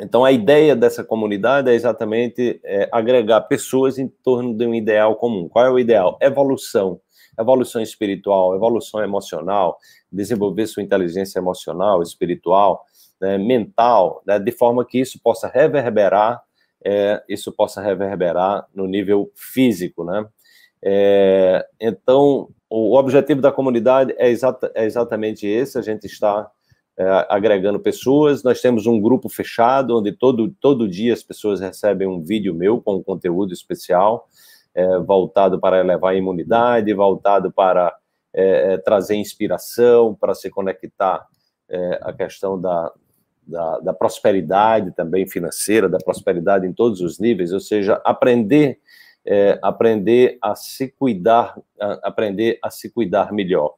Então, a ideia dessa comunidade é exatamente é, agregar pessoas em torno de um ideal comum. Qual é o ideal? Evolução. Evolução espiritual, evolução emocional, desenvolver sua inteligência emocional, espiritual, né, mental, né, de forma que isso possa reverberar, é, isso possa reverberar no nível físico, né? É, então, o objetivo da comunidade é, exata, é exatamente esse, a gente está é, agregando pessoas. Nós temos um grupo fechado, onde todo, todo dia as pessoas recebem um vídeo meu com um conteúdo especial, é, voltado para elevar a imunidade, voltado para é, é trazer inspiração, para se conectar é, a questão da, da, da, prosperidade também financeira, da prosperidade em todos os níveis, ou seja, aprender, é, aprender a se cuidar, a, aprender a se cuidar melhor.